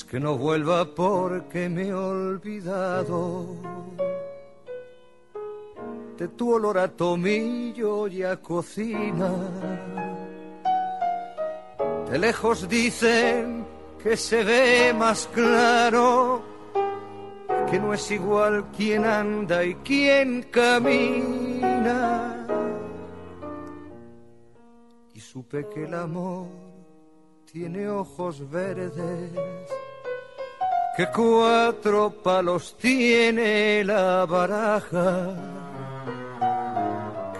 Que no vuelva porque me he olvidado de tu olor a tomillo y a cocina. De lejos dicen que se ve más claro, que no es igual quien anda y quien camina. Y supe que el amor tiene ojos verdes que cuatro palos tiene la baraja,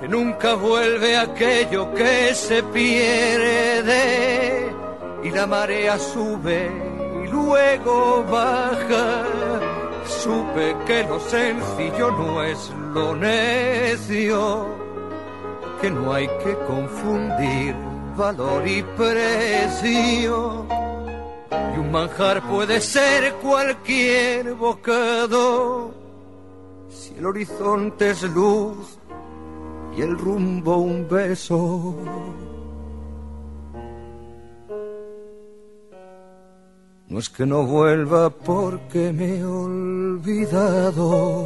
que nunca vuelve aquello que se pierde y la marea sube y luego baja. Supe que lo sencillo no es lo necio, que no hay que confundir valor y precio un manjar puede ser cualquier bocado. Si el horizonte es luz y el rumbo un beso. No es que no vuelva porque me he olvidado.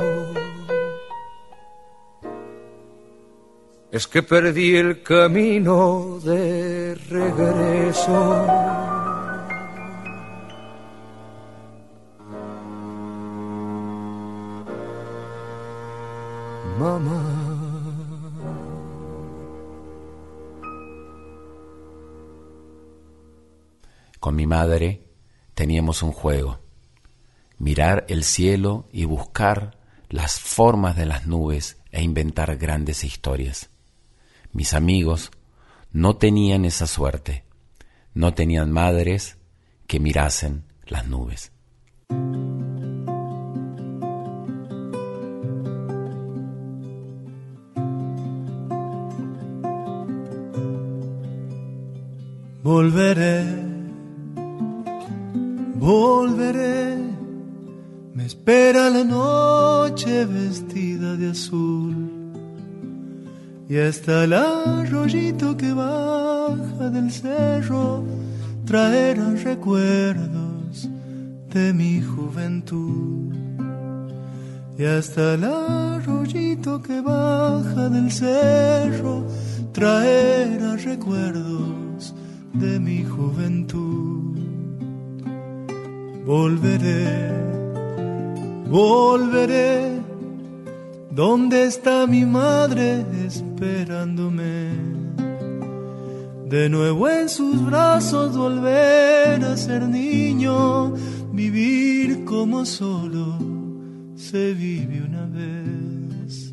Es que perdí el camino de regreso. Mamá. Con mi madre teníamos un juego, mirar el cielo y buscar las formas de las nubes e inventar grandes historias. Mis amigos no tenían esa suerte, no tenían madres que mirasen las nubes. Volveré, volveré, me espera la noche vestida de azul. Y hasta el arroyito que baja del cerro traerá recuerdos de mi juventud. Y hasta el arroyito que baja del cerro traerá recuerdos de mi juventud. Volveré, volveré, ¿dónde está mi madre esperándome? De nuevo en sus brazos volver a ser niño, vivir como solo se vive una vez.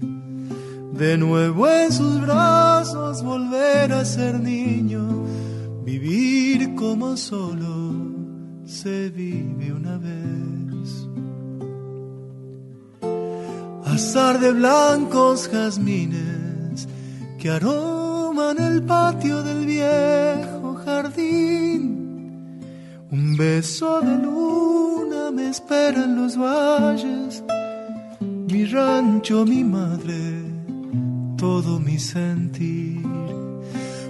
De nuevo en sus brazos volver a ser niño, vivir como solo se vive una vez. Azar de blancos jazmines que aroman el patio del viejo jardín. Un beso de luna me espera en los valles, mi rancho, mi madre todo mi sentir.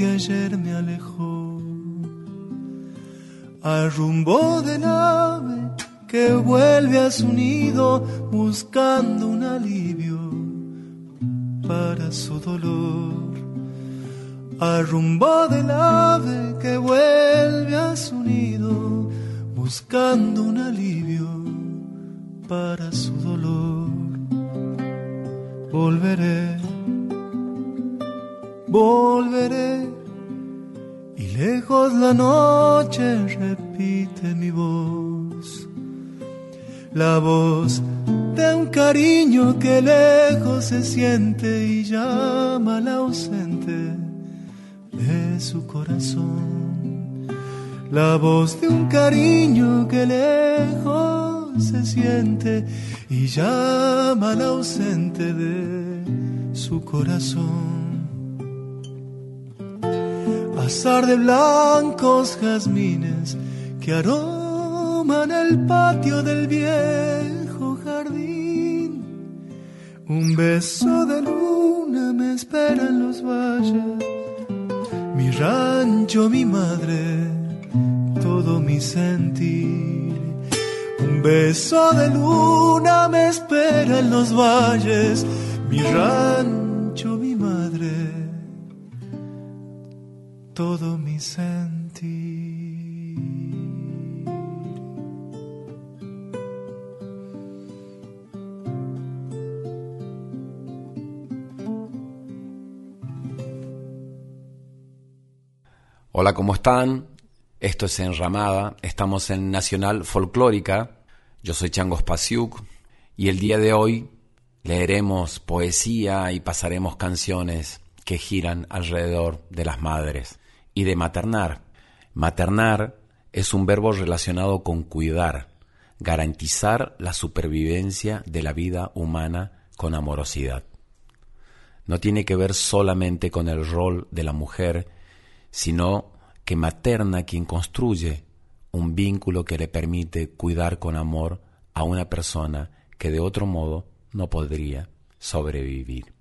Que ayer me alejó, al rumbo de nave que vuelve a su nido buscando un alivio para su dolor. Al rumbo del ave que vuelve a su nido buscando un alivio para su dolor. Volveré volveré y lejos la noche repite mi voz, la voz de un cariño que lejos se siente y llama al ausente de su corazón, la voz de un cariño que lejos se siente y llama al ausente de su corazón de blancos jazmines que aroman el patio del viejo jardín. Un beso de luna me espera en los valles, mi rancho, mi madre, todo mi sentir. Un beso de luna me espera en los valles, mi rancho, todo mi sentir. Hola, ¿cómo están? Esto es Enramada, estamos en Nacional Folclórica. Yo soy Changos Pasiuk y el día de hoy leeremos poesía y pasaremos canciones que giran alrededor de las madres y de maternar. Maternar es un verbo relacionado con cuidar, garantizar la supervivencia de la vida humana con amorosidad. No tiene que ver solamente con el rol de la mujer, sino que materna quien construye un vínculo que le permite cuidar con amor a una persona que de otro modo no podría sobrevivir.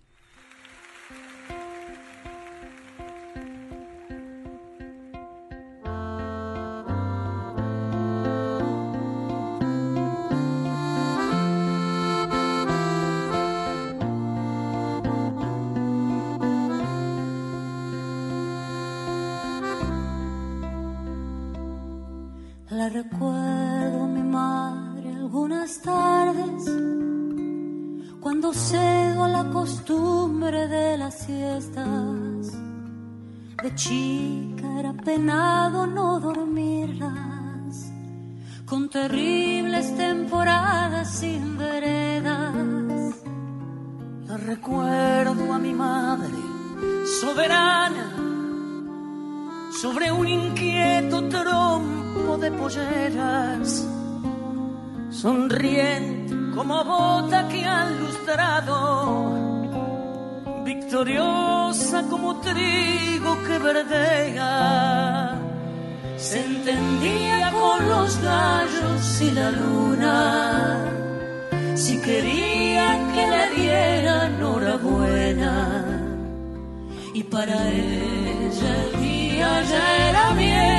Recuerdo a mi madre algunas tardes, cuando cedo a la costumbre de las siestas. De chica era penado polleras, sonriente como bota que han lustrado, victoriosa como trigo que verdea. Se entendía con los gallos y la luna, si quería que le dieran enhorabuena Para ella el día ya era viejo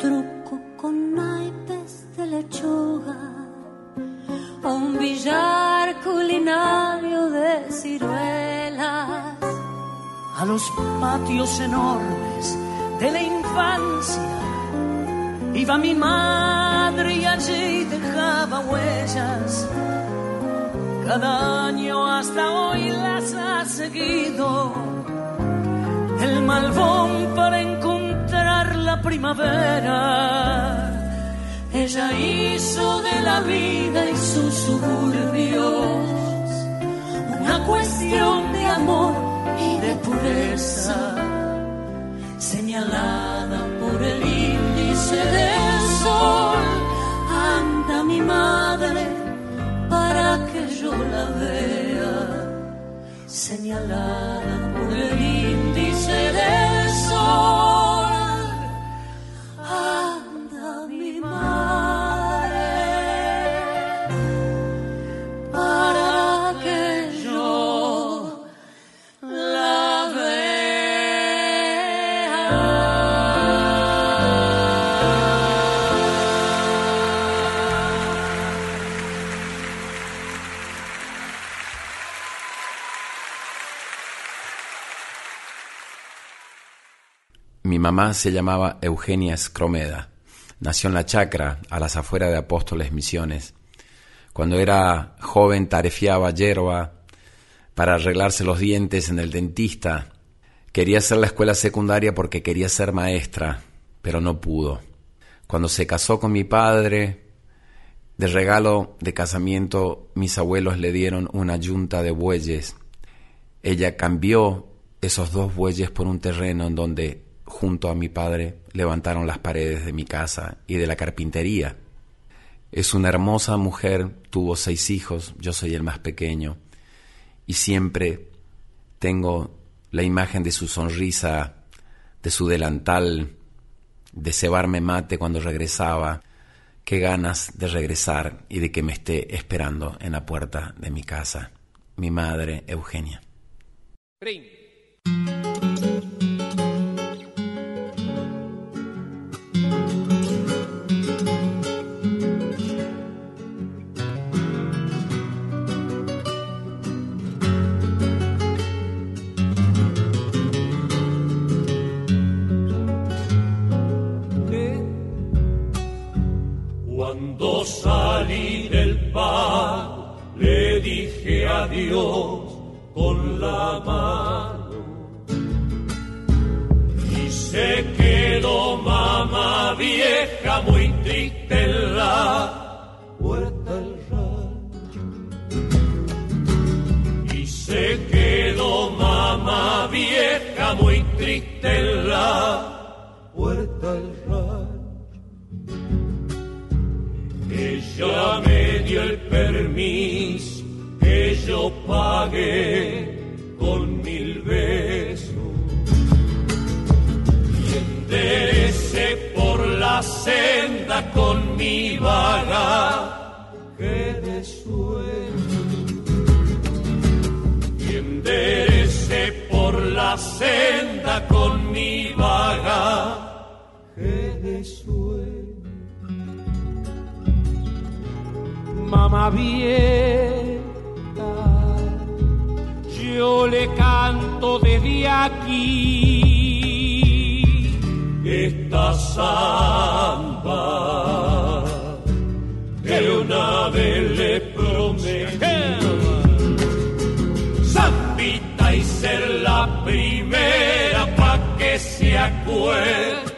truco con naipes de lechuga o un billar culinario de ciruelas a los patios enormes de la infancia. Iba mi madre y allí dejaba huellas. Cada año hasta hoy las ha seguido. El malvón para encontrar la primavera. Ella hizo de la vida y sus suburbios una cuestión de amor y de pureza, señalada por el índice del sol. Anda mi madre para que yo la vea, señalada por el índice del sol. Mamá se llamaba Eugenia Scromeda. Nació en la chacra, a las afueras de Apóstoles Misiones. Cuando era joven tarefiaba hierba para arreglarse los dientes en el dentista. Quería hacer la escuela secundaria porque quería ser maestra, pero no pudo. Cuando se casó con mi padre, de regalo de casamiento, mis abuelos le dieron una yunta de bueyes. Ella cambió esos dos bueyes por un terreno en donde, junto a mi padre, levantaron las paredes de mi casa y de la carpintería. Es una hermosa mujer, tuvo seis hijos, yo soy el más pequeño, y siempre tengo la imagen de su sonrisa, de su delantal, de cebarme mate cuando regresaba, qué ganas de regresar y de que me esté esperando en la puerta de mi casa, mi madre Eugenia. Con mi bagaje de sueño. Y enderecé por la senda con mi bagaje de sueño. mamá vieja, yo le canto desde aquí esta que una vez le prometí. Zambita y ser la primera pa' que se acuerde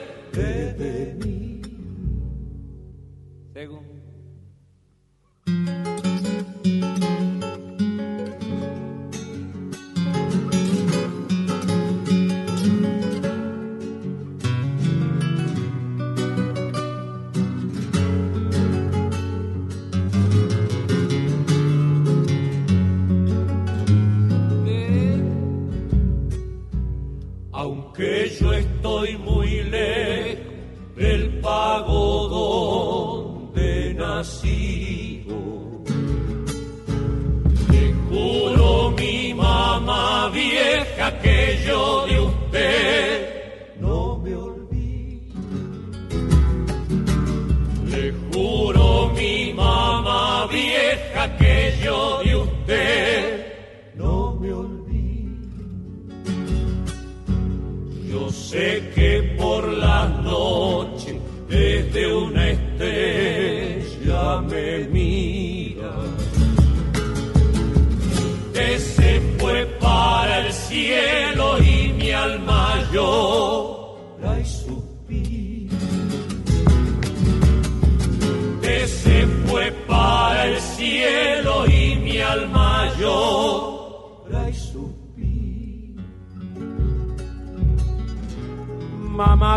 Yo sé que por la noche desde una estrella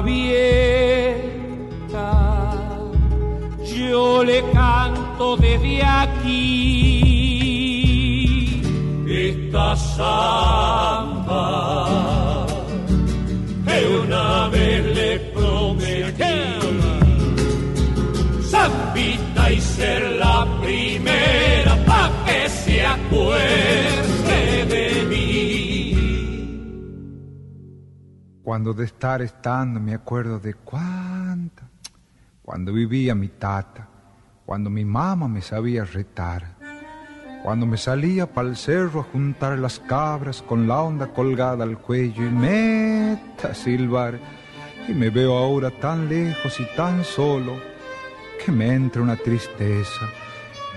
Vieja, yo le canto desde aquí. esta samba Cuando de estar estando me acuerdo de cuánto. Cuando vivía mi tata. Cuando mi mamá me sabía retar. Cuando me salía para el cerro a juntar las cabras con la onda colgada al cuello y meta a silbar. Y me veo ahora tan lejos y tan solo que me entra una tristeza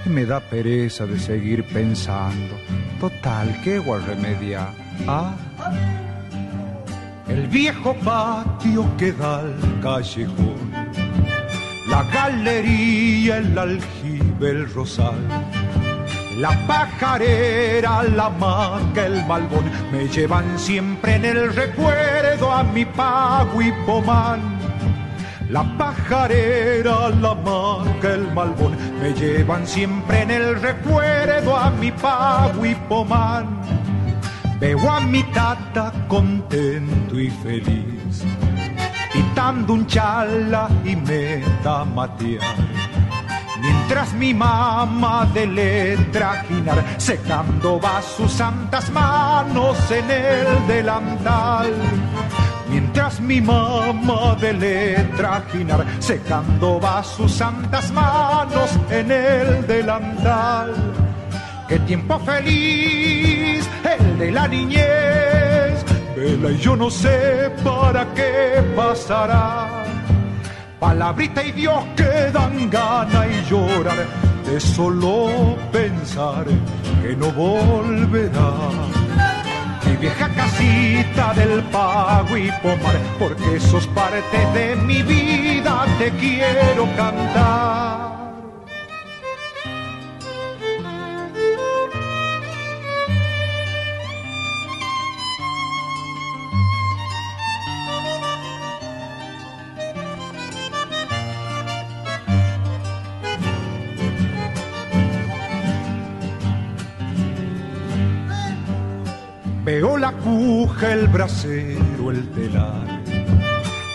y me da pereza de seguir pensando. Total, ¿qué voy a remediar? Ah, El viejo patio que da al callejón, la galería, el aljibe, el rosal, la pajarera, la maca, el malbón, me llevan siempre en el recuerdo a mi pago y pomán. La pajarera, la maca, el malbón, me llevan siempre en el recuerdo a mi pago y pomán. Veo a mi tata contento y feliz, pitando un chala y me da matear. Mientras mi mamá de letra trajinar, secando va sus santas manos en el delantal. Mientras mi mamá de letra trajinar, secando va sus santas manos en el delantal. Qué tiempo feliz, el de la niñez. Vela y yo no sé para qué pasará. Palabrita y Dios que dan gana y llorar de solo pensar que no volverá. Mi vieja casita del pago y pomar, porque sos parte de mi vida, te quiero cantar. Veo la cuja, el brasero, el telar,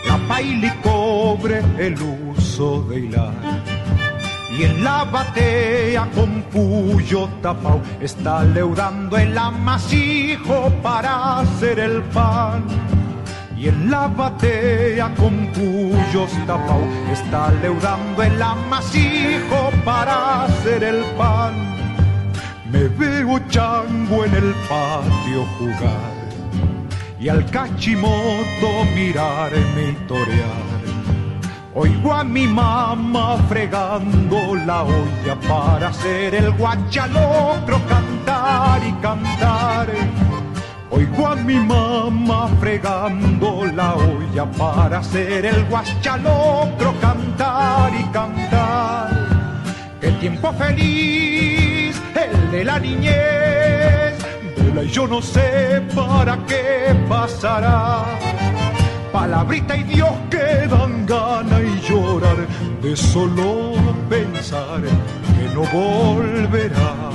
la paila y cobre, el uso de hilar. Y en la batea con puyo tapao está leudando el amasijo para hacer el pan. Y en la batea con puyos tapao está leudando el amasijo para hacer el pan. Me veo chango en el patio jugar y al cachimoto mirarme y torear. Oigo a mi mamá fregando la olla para hacer el guachalocro, cantar y cantar. Oigo a mi mamá fregando la olla para hacer el guachalocro, cantar y cantar. Qué tiempo feliz, el de la niñez. Vela y yo no sé para qué pasará. Palabrita y Dios que dan gana y llorar de solo pensar que no volverá.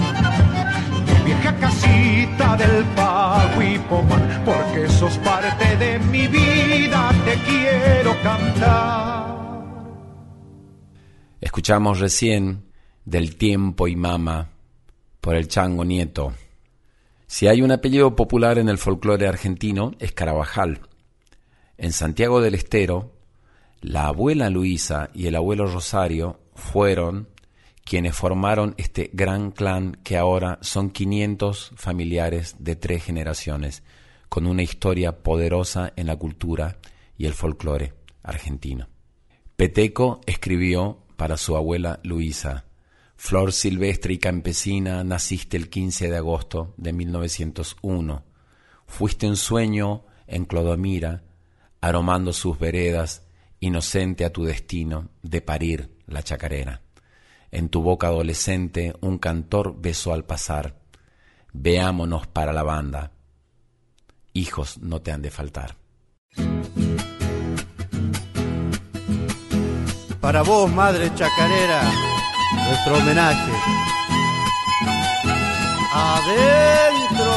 Vieja casita del pago y pomar, porque sos parte de mi vida, te quiero cantar. Escuchamos recién del tiempo y mama por el chango nieto. Si hay un apellido popular en el folclore argentino, es Carabajal. En Santiago del Estero, la abuela Luisa y el abuelo Rosario fueron quienes formaron este gran clan que ahora son 500 familiares de tres generaciones, con una historia poderosa en la cultura y el folclore argentino. Peteco escribió para su abuela Luisa, Flor silvestre y campesina, naciste el 15 de agosto de 1901. Fuiste un sueño en Clodomira, aromando sus veredas, inocente a tu destino de parir la chacarera. En tu boca adolescente un cantor besó al pasar. Veámonos para la banda. Hijos no te han de faltar. Para vos, madre chacarera, nuestro homenaje. Adentro,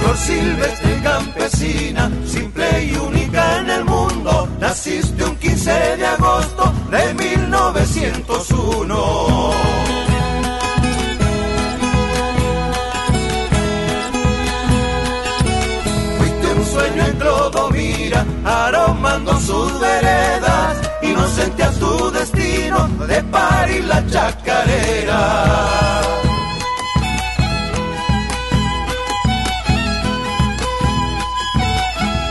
flor silvestre campesina, simple y única en el mundo, naciste un 15 de agosto de 1901. Fuiste un sueño en Clodomira, aromando sus veredas, inocente a tu destino de parir la chacarera.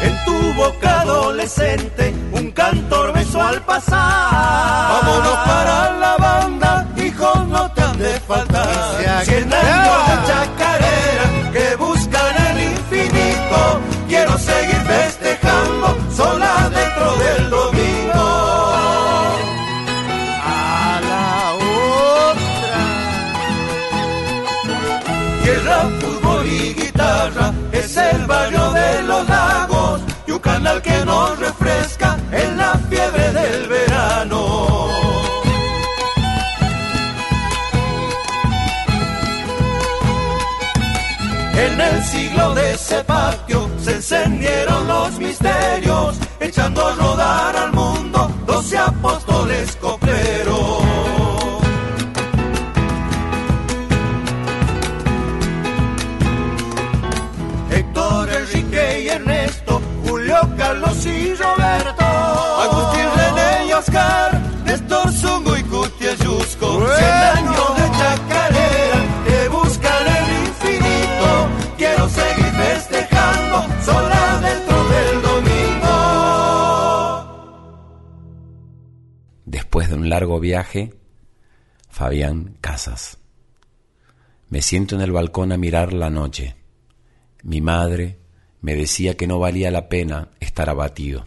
En tu boca adolescente, un cantor besó al pasar. Vámonos para la banda, hijos no te han de faltar. Años de chacarera que buscan el infinito. Quiero seguir festejando nos refresca en la fiebre del verano. En el siglo de ese patio se encendieron los misterios, echando a rodar al mundo doce apóstoles viaje, Fabián Casas. Me siento en el balcón a mirar la noche. Mi madre me decía que no valía la pena estar abatido.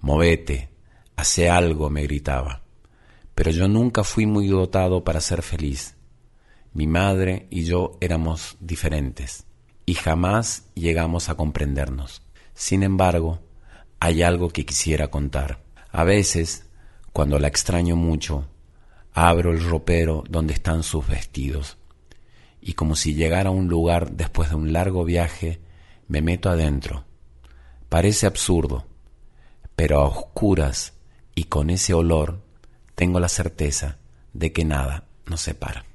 Movete, hace algo, me gritaba. Pero yo nunca fui muy dotado para ser feliz. Mi madre y yo éramos diferentes y jamás llegamos a comprendernos. Sin embargo, hay algo que quisiera contar. A veces, cuando la extraño mucho, abro el ropero donde están sus vestidos y como si llegara a un lugar después de un largo viaje, me meto adentro. Parece absurdo, pero a oscuras y con ese olor tengo la certeza de que nada nos separa.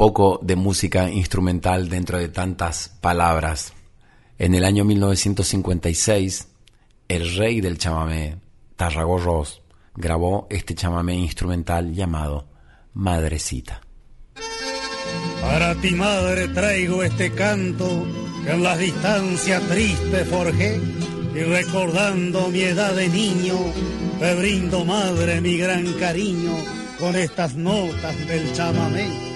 Poco de música instrumental dentro de tantas palabras. En el año 1956, el rey del chamamé, Tarragó grabó este chamamé instrumental llamado Madrecita. Para ti, madre, traigo este canto que en las distancias triste forjé y recordando mi edad de niño, te brindo, madre, mi gran cariño con estas notas del chamamé.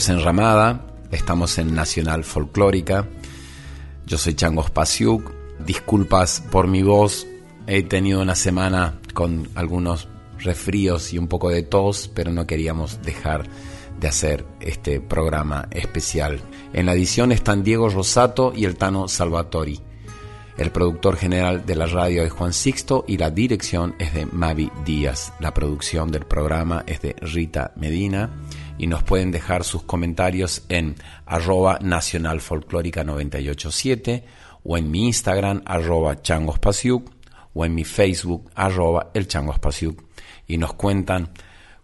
Es Enramada, estamos en Nacional Folclórica. Yo soy Chango Spasiuk. Disculpas por mi voz, he tenido una semana con algunos resfríos y un poco de tos, pero no queríamos dejar de hacer este programa especial. En la edición están Diego Rosato y el Tano Salvatori. El productor general de la radio es Juan Sixto y la dirección es de Mavi Díaz. La producción del programa es de Rita Medina y nos pueden dejar sus comentarios en arroba nacional folclórica 987 o en mi Instagram arroba changospasiuk o en mi Facebook arroba el changospasiuk y nos cuentan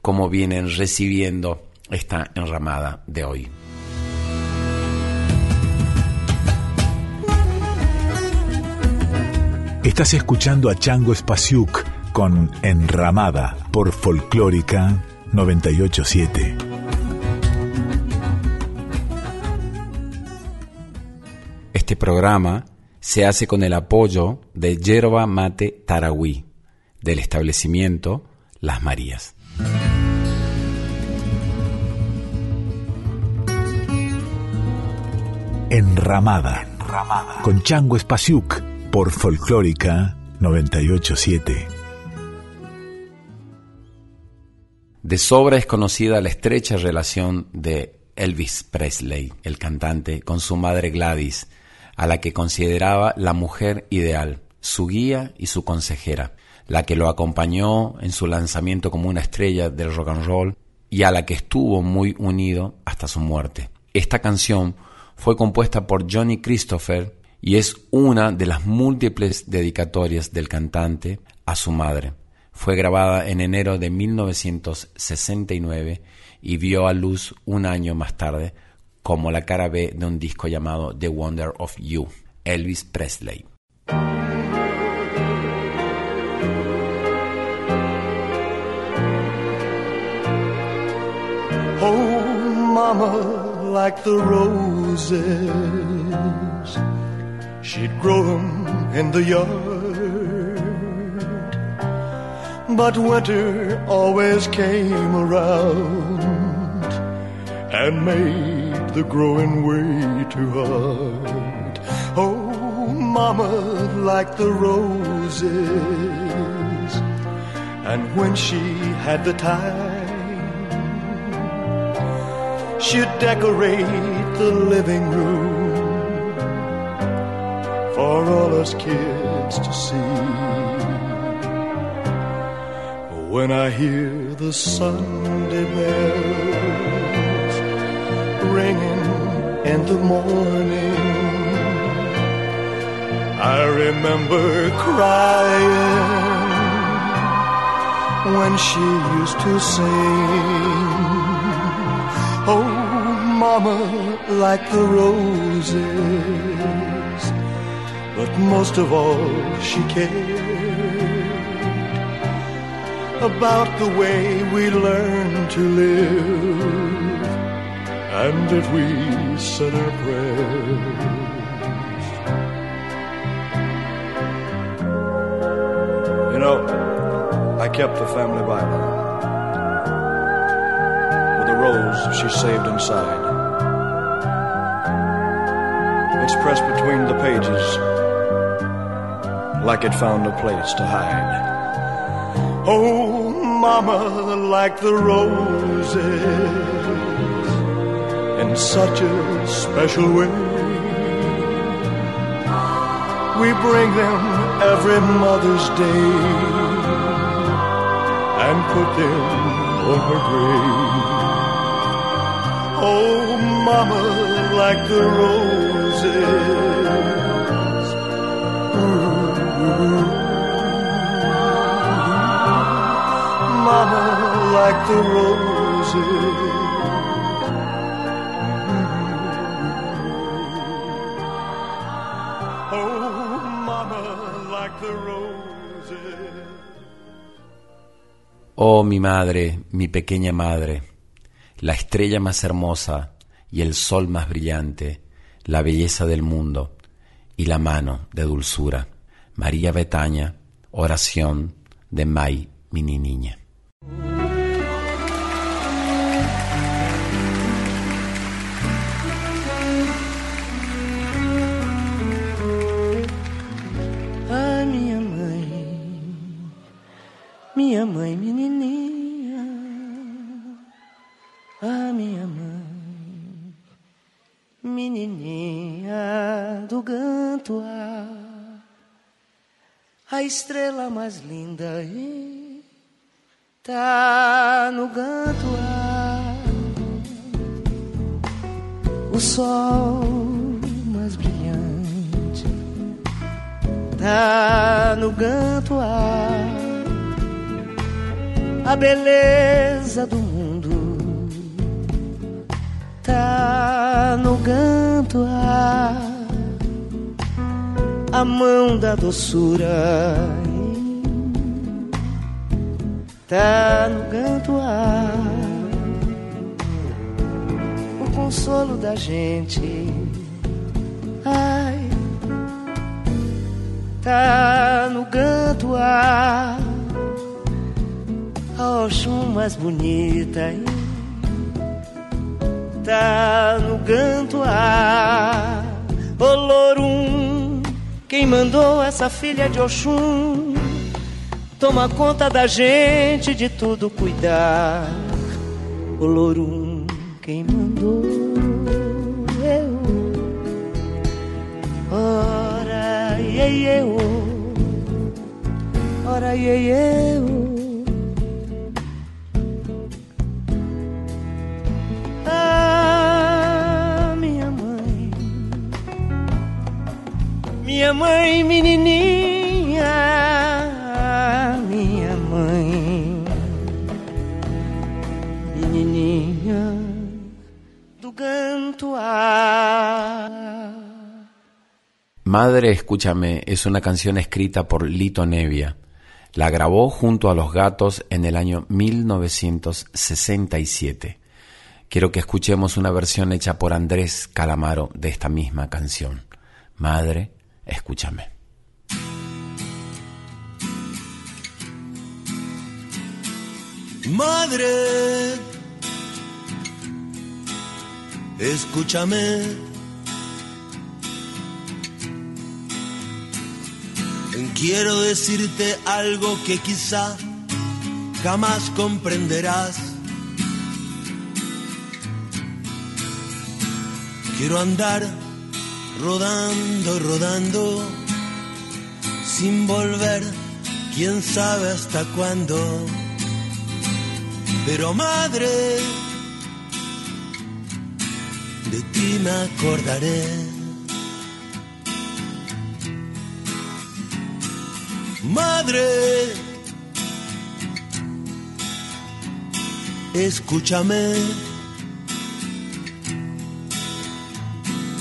cómo vienen recibiendo esta enramada de hoy. Estás escuchando a Chango Spasiuk con Enramada por Folclórica 987. Este programa se hace con el apoyo de Yerba Mate Tarahui, del establecimiento Las Marías. Enramada, Enramada. con Chango Spasiuk por Folclórica 987. De sobra es conocida la estrecha relación de Elvis Presley, el cantante, con su madre Gladys, a la que consideraba la mujer ideal, su guía y su consejera, la que lo acompañó en su lanzamiento como una estrella del rock and roll y a la que estuvo muy unido hasta su muerte. Esta canción fue compuesta por Johnny Christopher y es una de las múltiples dedicatorias del cantante a su madre. Fue grabada en enero de 1969 y vio a luz un año más tarde como la cara B de un disco llamado The Wonder of You, Elvis Presley. Oh, mama, like the roses She'd grow them in the yard. But winter always came around and made the growing way too hard. Oh, mama, like the roses. And when she had the time, she'd decorate the living room for all us kids to see. When I hear the Sunday bells in the morning, I remember crying when she used to sing. Oh, mama, like the roses but most of all, she cared about the way we learn to live and if we said our prayers. You know, I kept the family Bible with a rose she saved inside. It's pressed between the pages like it found a place to hide. Oh, mama, like the roses, such a special way. We bring them every Mother's Day and put them on her grave. Oh, mama, like the roses Mama, like the roses. Oh, mi madre, mi pequeña madre, la estrella más hermosa y el sol más brillante, la belleza del mundo y la mano de dulzura. María Betaña, oración de May, mini niña. Estrela mais linda tá no Gantoá, o sol mais brilhante tá no Gantoá, a beleza do mundo tá no ganto a, mão da doçura. Tá no ganto a, o consolo da gente. Ai. Tá no ganto a, Oxum mais bonita tá no canto a. Olorum, quem mandou essa filha de Oxum toma conta da gente de tudo cuidar. Olorum, quem mandou eu. Ora, iê, eu. Ora, iê, eu. Minha mãe, menininha, minha mãe, Gantuá. Madre, escúchame, es una canción escrita por Lito Nevia. La grabó junto a Los Gatos en el año 1967. Quiero que escuchemos una versión hecha por Andrés Calamaro de esta misma canción. Madre, Escúchame. Madre, escúchame. Quiero decirte algo que quizá jamás comprenderás. Quiero andar rodando, rodando, sin volver, quién sabe hasta cuándo. Pero madre, de ti me acordaré. Madre, escúchame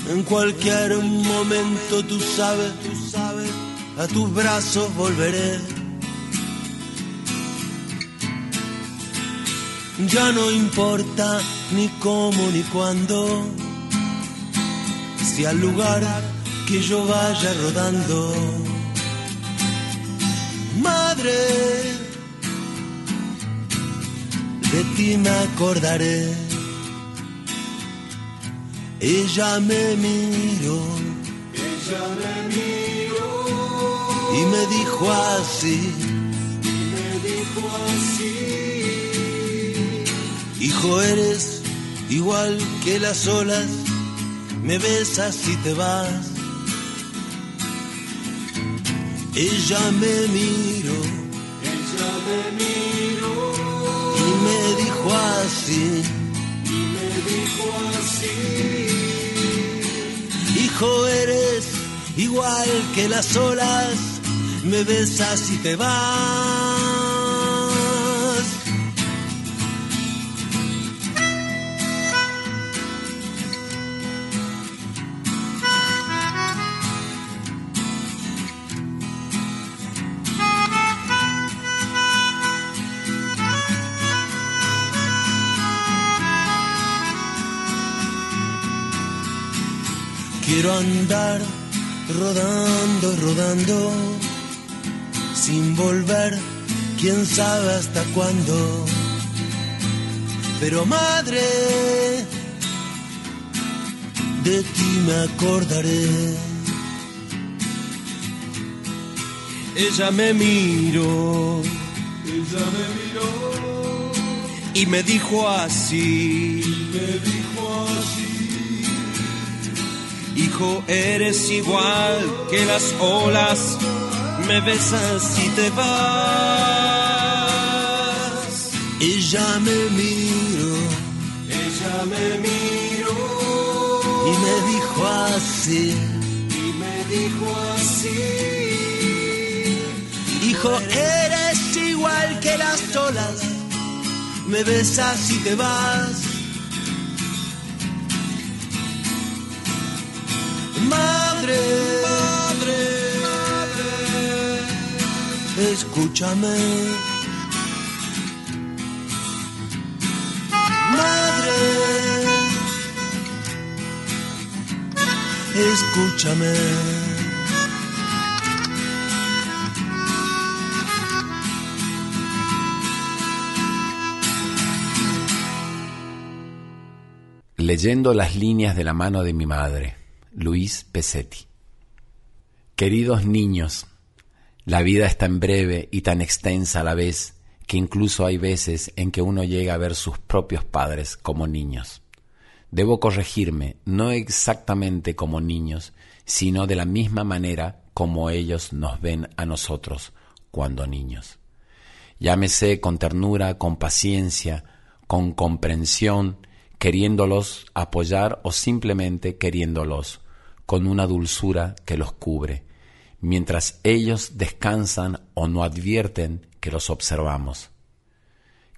En cualquier momento tú sabes, tú sabes, a tus brazos volveré. Ya no importa ni cómo ni cuándo, si al lugar que yo vaya rodando. Madre, de ti me acordaré. Ella me miró, ella me miró. Y me dijo así, y me dijo así, hijo eres igual que las olas, me besas y te vas. Ella me miró, ella me miró. Y me dijo así, y me dijo así hijo eres igual que las olas, me besas y te vas. Quiero andar rodando, rodando, sin volver, quién sabe hasta cuándo. Pero madre, de ti me acordaré. Ella me miró, ella me miró y me dijo así, me dijo así. Hijo, eres igual que las olas, me besas y te vas. Ella me miró, ella me miró y me dijo así, y me dijo así. Hijo, eres igual que las olas, me besas y te vas. Madre, madre, madre, escúchame. Madre, escúchame. Leyendo las líneas de la mano de mi madre, Luis Pesetti. Queridos niños, la vida es tan breve y tan extensa a la vez que incluso hay veces en que uno llega a ver sus propios padres como niños. Debo corregirme, no exactamente como niños, sino de la misma manera como ellos nos ven a nosotros cuando niños. Llámese con ternura, con paciencia, con comprensión, queriéndolos apoyar o simplemente queriéndolos, con una dulzura que los cubre, mientras ellos descansan o no advierten que los observamos.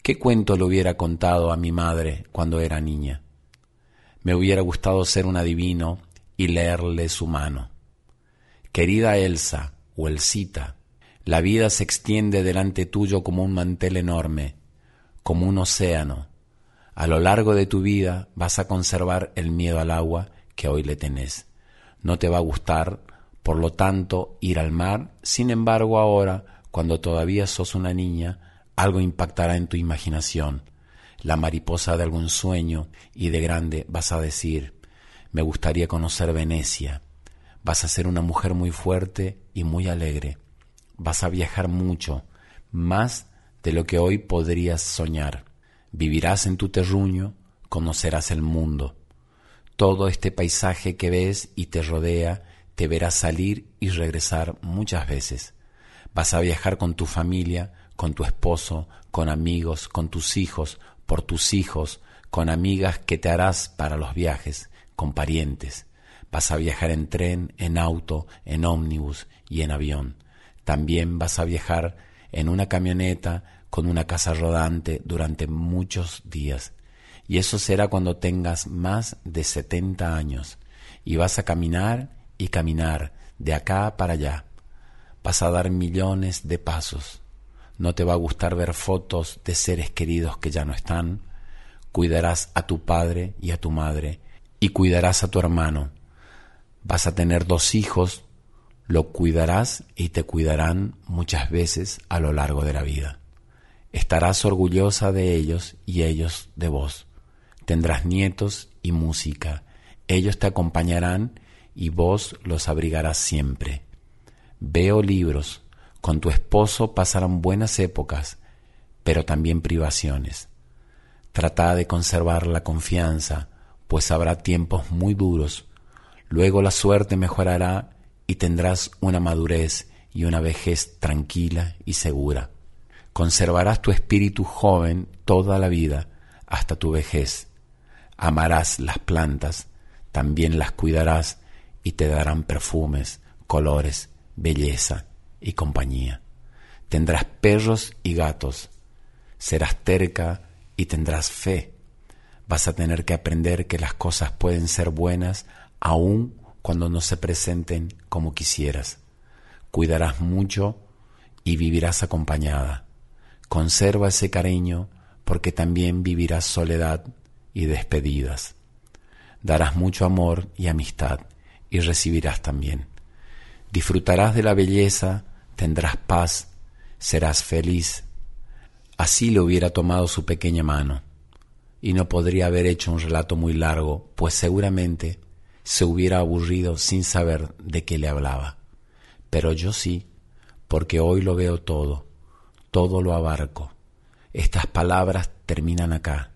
¿Qué cuento le hubiera contado a mi madre cuando era niña? Me hubiera gustado ser un adivino y leerle su mano. Querida Elsa o Elsita, la vida se extiende delante tuyo como un mantel enorme, como un océano. A lo largo de tu vida vas a conservar el miedo al agua que hoy le tenés. No te va a gustar, por lo tanto, ir al mar, sin embargo ahora, cuando todavía sos una niña, algo impactará en tu imaginación, la mariposa de algún sueño, y de grande vas a decir, me gustaría conocer Venecia. Vas a ser una mujer muy fuerte y muy alegre. Vas a viajar mucho, más de lo que hoy podrías soñar. Vivirás en tu terruño, conocerás el mundo. Todo este paisaje que ves y te rodea te verás salir y regresar muchas veces. Vas a viajar con tu familia, con tu esposo, con amigos, con tus hijos, por tus hijos, con amigas que te harás para los viajes, con parientes. Vas a viajar en tren, en auto, en ómnibus y en avión. También vas a viajar en una camioneta con una casa rodante durante muchos días. Y eso será cuando tengas más de 70 años. Y vas a caminar y caminar de acá para allá. Vas a dar millones de pasos. No te va a gustar ver fotos de seres queridos que ya no están. Cuidarás a tu padre y a tu madre y cuidarás a tu hermano. Vas a tener dos hijos, lo cuidarás y te cuidarán muchas veces a lo largo de la vida. Estarás orgullosa de ellos y ellos de vos. Tendrás nietos y música. Ellos te acompañarán y vos los abrigarás siempre. Veo libros. Con tu esposo pasarán buenas épocas, pero también privaciones. Trata de conservar la confianza, pues habrá tiempos muy duros. Luego la suerte mejorará y tendrás una madurez y una vejez tranquila y segura. Conservarás tu espíritu joven toda la vida hasta tu vejez. Amarás las plantas, también las cuidarás y te darán perfumes, colores, belleza y compañía. Tendrás perros y gatos. Serás terca y tendrás fe. Vas a tener que aprender que las cosas pueden ser buenas aun cuando no se presenten como quisieras. Cuidarás mucho y vivirás acompañada. Conserva ese cariño porque también vivirás soledad y despedidas. Darás mucho amor y amistad y recibirás también. Disfrutarás de la belleza, tendrás paz, serás feliz. Así le hubiera tomado su pequeña mano, y no podría haber hecho un relato muy largo, pues seguramente se hubiera aburrido sin saber de qué le hablaba. Pero yo sí, porque hoy lo veo todo, todo lo abarco. Estas palabras terminan acá.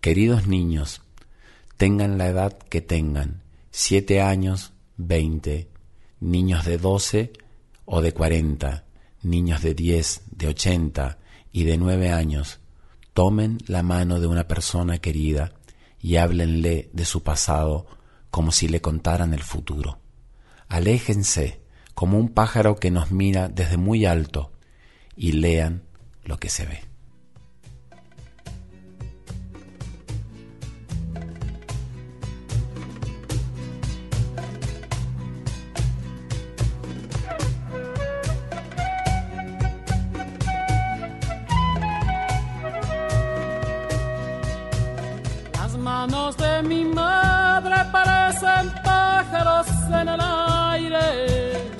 Queridos niños, tengan la edad que tengan, siete años, veinte, niños de doce o de cuarenta, niños de diez, de ochenta y de nueve años, tomen la mano de una persona querida y háblenle de su pasado como si le contaran el futuro. Aléjense como un pájaro que nos mira desde muy alto y lean lo que se ve. En el aire.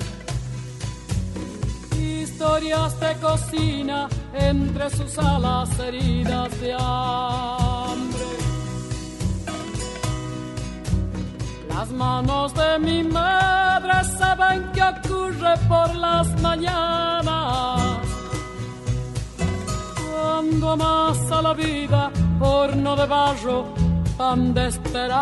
Historias de cocina entre sus alas heridas de hambre. Las manos de mi madre saben qué ocurre por las mañanas. Cuando amasa la vida, horno de barro, pan de esperanza.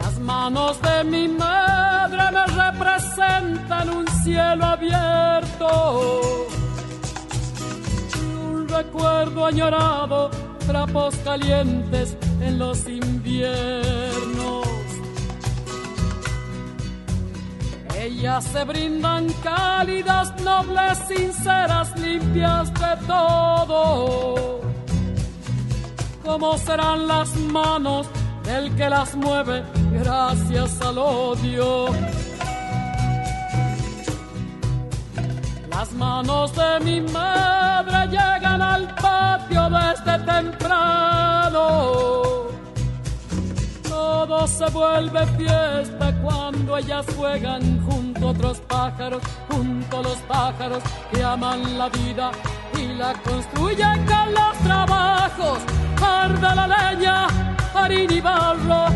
Las manos de mi madre me representan un cielo abierto. Un recuerdo añorado, trapos calientes en los inviernos. Ellas se brindan cálidas, nobles, sinceras, limpias de todo. ¿Cómo serán las manos del que las mueve gracias al odio? Las manos de mi madre llegan al patio desde temprano. Todo se vuelve fiesta cuando ellas juegan junto a otros pájaros, junto a los pájaros que aman la vida y la construyen con los trabajos. Arde la leña, harina y barro,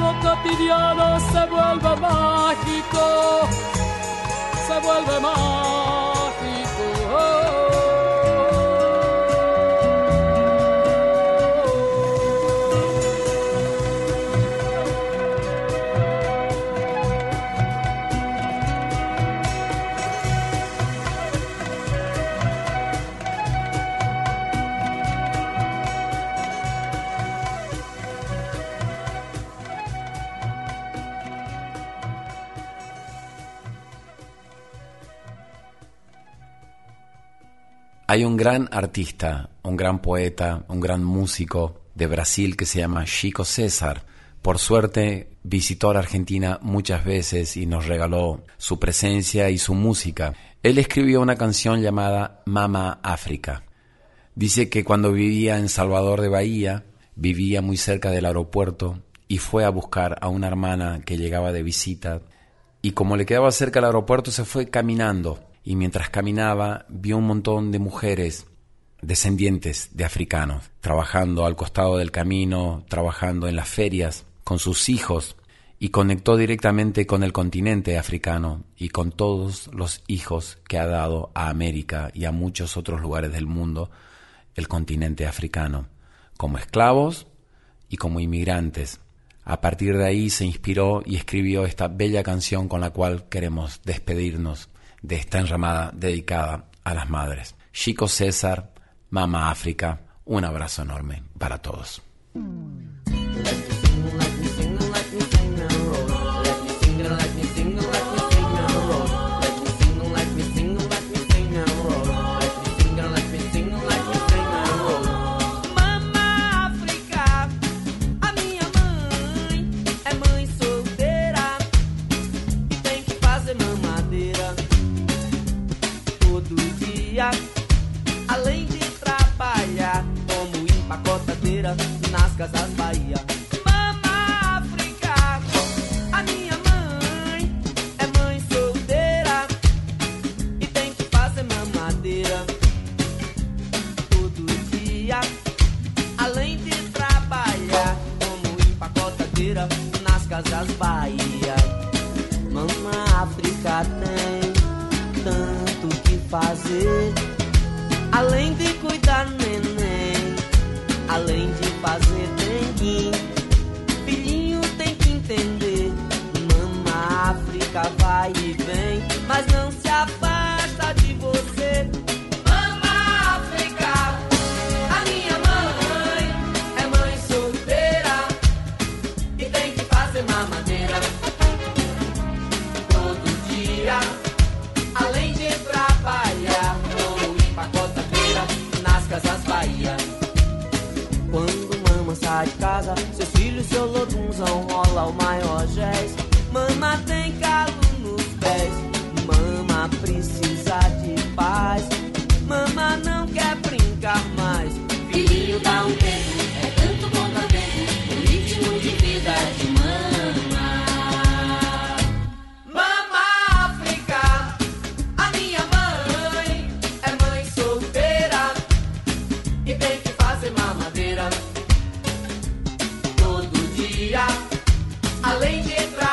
lo cotidiano se vuelve mágico, se vuelve mágico. Hay un gran artista, un gran poeta, un gran músico de Brasil que se llama Chico César. Por suerte visitó la Argentina muchas veces y nos regaló su presencia y su música. Él escribió una canción llamada Mama África. Dice que cuando vivía en Salvador de Bahía, vivía muy cerca del aeropuerto y fue a buscar a una hermana que llegaba de visita y como le quedaba cerca el aeropuerto se fue caminando y mientras caminaba vio un montón de mujeres descendientes de africanos trabajando al costado del camino, trabajando en las ferias con sus hijos y conectó directamente con el continente africano y con todos los hijos que ha dado a América y a muchos otros lugares del mundo el continente africano, como esclavos y como inmigrantes. A partir de ahí se inspiró y escribió esta bella canción con la cual queremos despedirnos de esta enramada dedicada a las madres. Chico César, Mama África, un abrazo enorme para todos. além de entrar.